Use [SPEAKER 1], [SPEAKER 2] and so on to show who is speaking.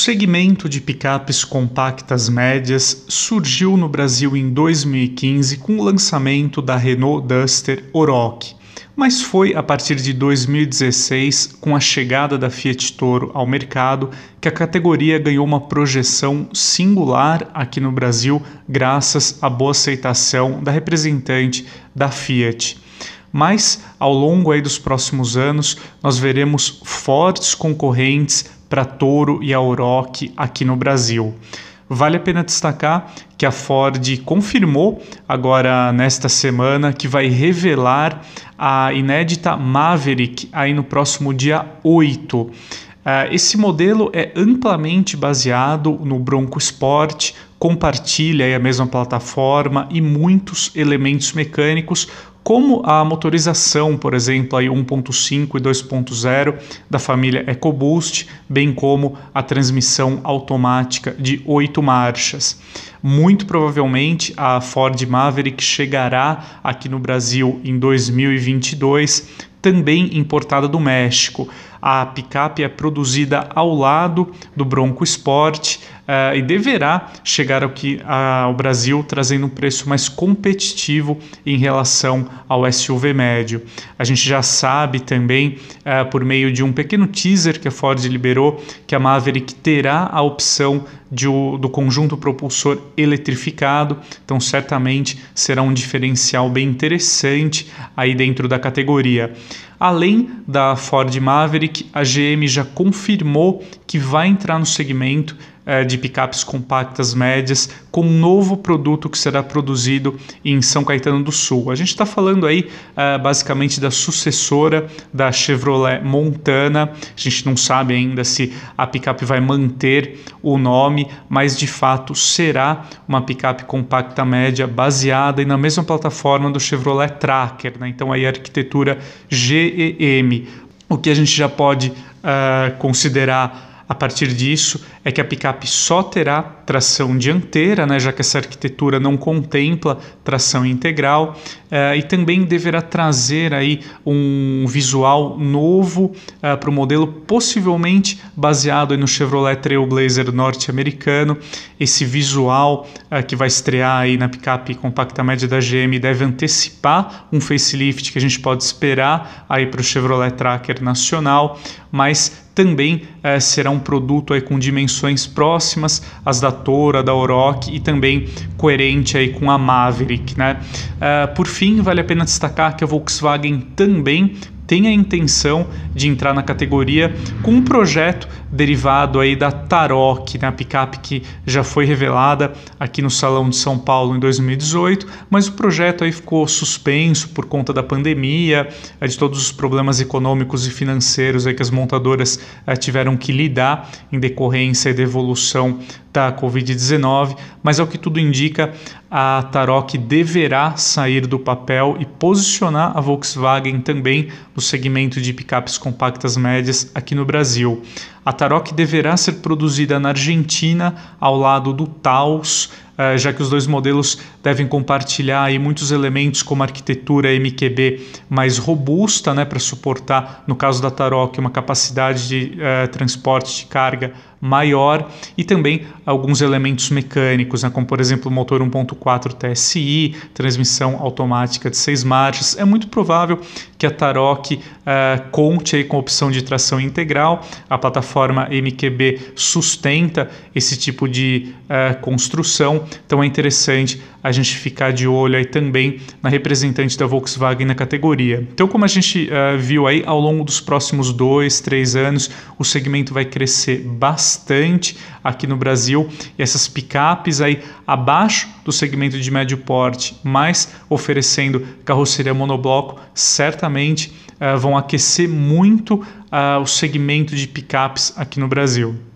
[SPEAKER 1] segmento de picapes compactas médias surgiu no Brasil em 2015 com o lançamento da Renault Duster Oroch, mas foi a partir de 2016, com a chegada da Fiat Toro ao mercado, que a categoria ganhou uma projeção singular aqui no Brasil, graças à boa aceitação da representante da Fiat. Mas ao longo aí dos próximos anos nós veremos fortes concorrentes para Toro e Auroch aqui no Brasil. Vale a pena destacar que a Ford confirmou agora nesta semana que vai revelar a inédita Maverick aí no próximo dia 8. Uh, eh, esse modelo é amplamente baseado no Bronco Sport, compartilha a mesma plataforma e muitos elementos mecânicos, como a motorização, por exemplo, aí 1.5 e 2.0 da família EcoBoost, bem como a transmissão automática de oito marchas. Muito provavelmente a Ford Maverick chegará aqui no Brasil em 2022, também importada do México. A picape é produzida ao lado do Bronco Sport uh, e deverá chegar ao, que, ao Brasil trazendo um preço mais competitivo em relação ao SUV médio. A gente já sabe também, uh, por meio de um pequeno teaser que a Ford liberou, que a Maverick terá a opção de, do conjunto propulsor eletrificado, então certamente será um diferencial bem interessante aí dentro da categoria. Além da Ford Maverick, a GM já confirmou que vai entrar no segmento de picapes compactas médias com um novo produto que será produzido em São Caetano do Sul. A gente está falando aí é, basicamente da sucessora da Chevrolet Montana. A gente não sabe ainda se a picape vai manter o nome, mas de fato será uma picape compacta média baseada na mesma plataforma do Chevrolet Tracker. Né? Então aí a arquitetura GEM. O que a gente já pode uh, considerar a partir disso é que a picape só terá tração dianteira, né, já que essa arquitetura não contempla tração integral, uh, e também deverá trazer aí um visual novo uh, para o modelo, possivelmente baseado no Chevrolet Trailblazer norte-americano. Esse visual uh, que vai estrear aí na picape compacta média da GM deve antecipar um facelift que a gente pode esperar aí para o Chevrolet Tracker nacional, mas também eh, será um produto aí com dimensões próximas às da Toro, da Oroch e também coerente aí com a Maverick. Né? Uh, por fim, vale a pena destacar que a Volkswagen também tem a intenção de entrar na categoria com um projeto derivado aí da Tarok, né, a picape que já foi revelada aqui no Salão de São Paulo em 2018, mas o projeto aí ficou suspenso por conta da pandemia, é, de todos os problemas econômicos e financeiros aí que as montadoras é, tiveram que lidar em decorrência da evolução da Covid-19, mas ao que tudo indica, a Tarok deverá sair do papel e posicionar a Volkswagen também no segmento de picapes compactas médias aqui no Brasil. A Tarok deverá ser produzida na Argentina ao lado do Taos, eh, já que os dois modelos devem compartilhar aí muitos elementos como arquitetura MQB mais robusta, né, para suportar, no caso da Tarok, uma capacidade de uh, transporte de carga maior e também alguns elementos mecânicos, né, como por exemplo o motor 1.4 TSI, transmissão automática de seis marchas. É muito provável que a Tarok uh, conte com opção de tração integral. A plataforma MQB sustenta esse tipo de uh, construção, então é interessante a gente ficar de olho aí também na representante da Volkswagen na categoria. Então, como a gente uh, viu aí, ao longo dos próximos dois, três anos, o segmento vai crescer bastante aqui no Brasil e essas picapes aí abaixo do segmento de médio porte, mas oferecendo carroceria monobloco, certamente uh, vão aquecer muito uh, o segmento de picapes aqui no Brasil.